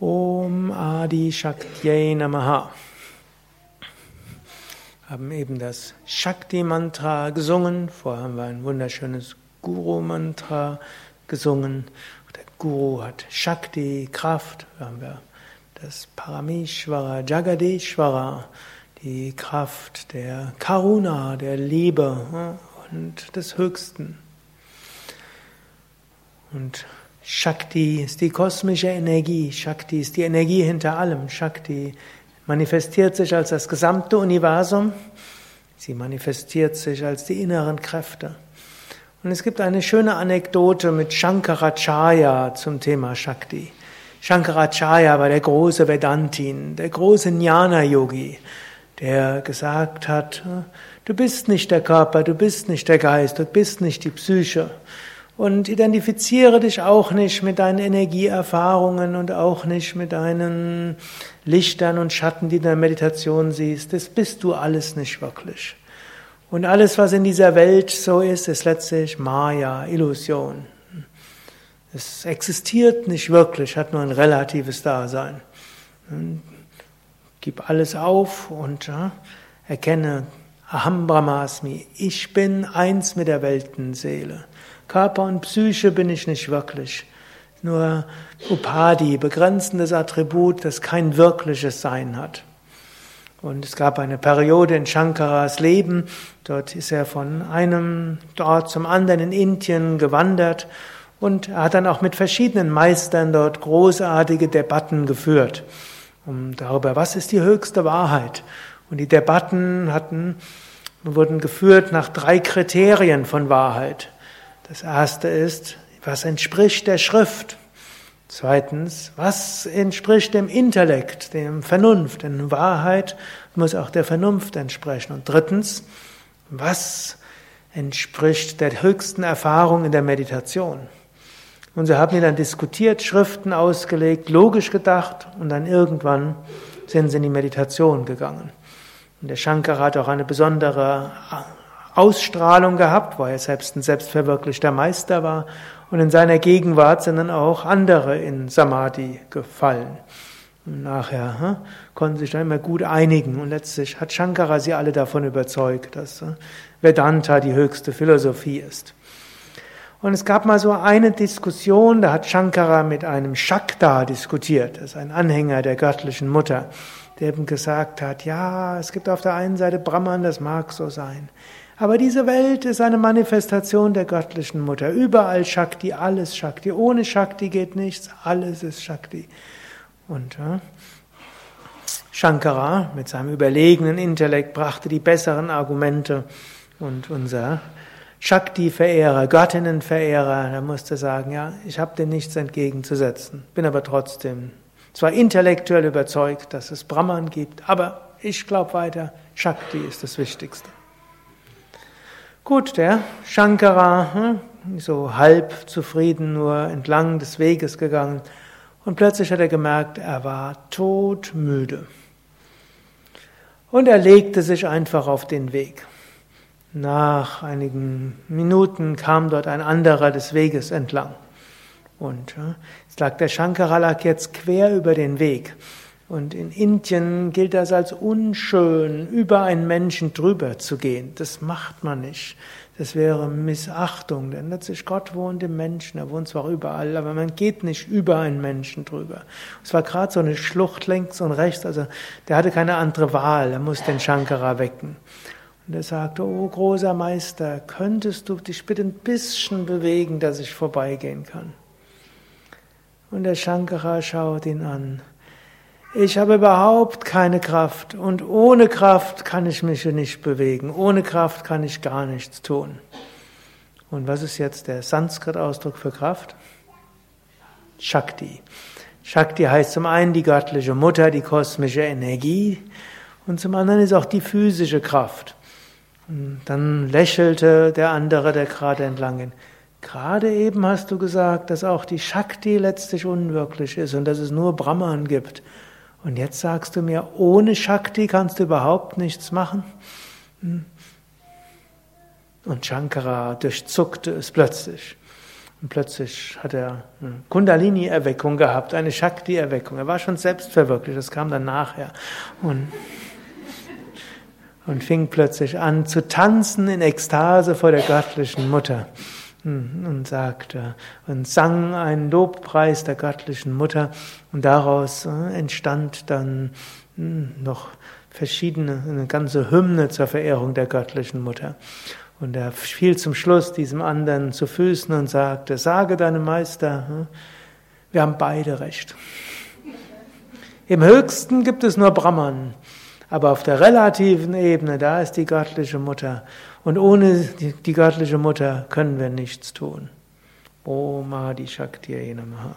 Om Adi Shaktye Namaha. Haben eben das Shakti-Mantra gesungen. Vorher haben wir ein wunderschönes Guru-Mantra gesungen. Der Guru hat Shakti, Kraft. Da haben wir das Parameshvara, Jagadeshvara, die Kraft der Karuna, der Liebe und des Höchsten. Und Shakti ist die kosmische Energie. Shakti ist die Energie hinter allem. Shakti manifestiert sich als das gesamte Universum. Sie manifestiert sich als die inneren Kräfte. Und es gibt eine schöne Anekdote mit Shankaracharya zum Thema Shakti. Shankaracharya war der große Vedantin, der große Jnana-Yogi, der gesagt hat, du bist nicht der Körper, du bist nicht der Geist, du bist nicht die Psyche. Und identifiziere dich auch nicht mit deinen Energieerfahrungen und auch nicht mit deinen Lichtern und Schatten, die du in der Meditation siehst. Das bist du alles nicht wirklich. Und alles, was in dieser Welt so ist, ist letztlich Maya, Illusion. Es existiert nicht wirklich, hat nur ein relatives Dasein. Gib alles auf und ja, erkenne Aham Brahmasmi, ich bin eins mit der Weltenseele. Körper und Psyche bin ich nicht wirklich. Nur Upadi, begrenzendes Attribut, das kein wirkliches Sein hat. Und es gab eine Periode in Shankaras Leben, dort ist er von einem Ort zum anderen in Indien gewandert und er hat dann auch mit verschiedenen Meistern dort großartige Debatten geführt, um darüber, was ist die höchste Wahrheit. Und die Debatten hatten, wurden geführt nach drei Kriterien von Wahrheit. Das erste ist, was entspricht der Schrift? Zweitens, was entspricht dem Intellekt, dem Vernunft? Denn Wahrheit muss auch der Vernunft entsprechen. Und drittens, was entspricht der höchsten Erfahrung in der Meditation? Und sie haben dann diskutiert, Schriften ausgelegt, logisch gedacht und dann irgendwann sind sie in die Meditation gegangen. Und der Shankara hat auch eine besondere Ausstrahlung gehabt, weil er selbst ein selbstverwirklichter Meister war. Und in seiner Gegenwart sind dann auch andere in Samadhi gefallen. Und nachher hm, konnten sich dann immer gut einigen. Und letztlich hat Shankara sie alle davon überzeugt, dass hm, Vedanta die höchste Philosophie ist. Und es gab mal so eine Diskussion, da hat Shankara mit einem Shakta diskutiert, das ist ein Anhänger der göttlichen Mutter, der eben gesagt hat, ja, es gibt auf der einen Seite Brahman, das mag so sein. Aber diese Welt ist eine Manifestation der göttlichen Mutter. Überall Shakti, alles Shakti. Ohne Shakti geht nichts, alles ist Shakti. Und ja, Shankara mit seinem überlegenen Intellekt brachte die besseren Argumente und unser Shakti-Verehrer, Göttinnen-Verehrer, der musste sagen, ja, ich habe dem nichts entgegenzusetzen, bin aber trotzdem zwar intellektuell überzeugt, dass es Brahman gibt, aber ich glaube weiter, Shakti ist das Wichtigste. Gut, der Shankara, hm, so halb zufrieden nur entlang des Weges gegangen und plötzlich hat er gemerkt, er war todmüde. Und er legte sich einfach auf den Weg. Nach einigen Minuten kam dort ein anderer des Weges entlang. Und es lag der Shankara lag jetzt quer über den Weg. Und in Indien gilt das als unschön, über einen Menschen drüber zu gehen. Das macht man nicht. Das wäre Missachtung, denn letztlich Gott wohnt im Menschen, er wohnt zwar überall, aber man geht nicht über einen Menschen drüber. Es war gerade so eine Schlucht links und rechts, also der hatte keine andere Wahl, er musste den Shankara wecken. Und er sagte, oh großer Meister, könntest du dich bitte ein bisschen bewegen, dass ich vorbeigehen kann? Und der Shankara schaut ihn an ich habe überhaupt keine Kraft und ohne Kraft kann ich mich nicht bewegen. Ohne Kraft kann ich gar nichts tun. Und was ist jetzt der Sanskrit-Ausdruck für Kraft? Shakti. Shakti heißt zum einen die göttliche Mutter, die kosmische Energie und zum anderen ist auch die physische Kraft. Und dann lächelte der andere, der gerade entlang ging. Gerade eben hast du gesagt, dass auch die Shakti letztlich unwirklich ist und dass es nur Brahman gibt. Und jetzt sagst du mir, ohne Shakti kannst du überhaupt nichts machen? Hm. Und Shankara durchzuckte es plötzlich. Und plötzlich hat er Kundalini-Erweckung gehabt, eine Shakti-Erweckung. Er war schon selbst verwirklicht, das kam dann nachher. Und, und fing plötzlich an zu tanzen in Ekstase vor der göttlichen Mutter. Und sagte und sang einen Lobpreis der göttlichen Mutter und daraus äh, entstand dann hm, noch verschiedene, eine ganze Hymne zur Verehrung der göttlichen Mutter. Und er fiel zum Schluss diesem anderen zu Füßen und sagte, sage deinem Meister, hm, wir haben beide recht. Im höchsten gibt es nur Brahman, aber auf der relativen Ebene, da ist die göttliche Mutter. Und ohne die, göttliche Mutter können wir nichts tun. Om Adi Shakti Namaha.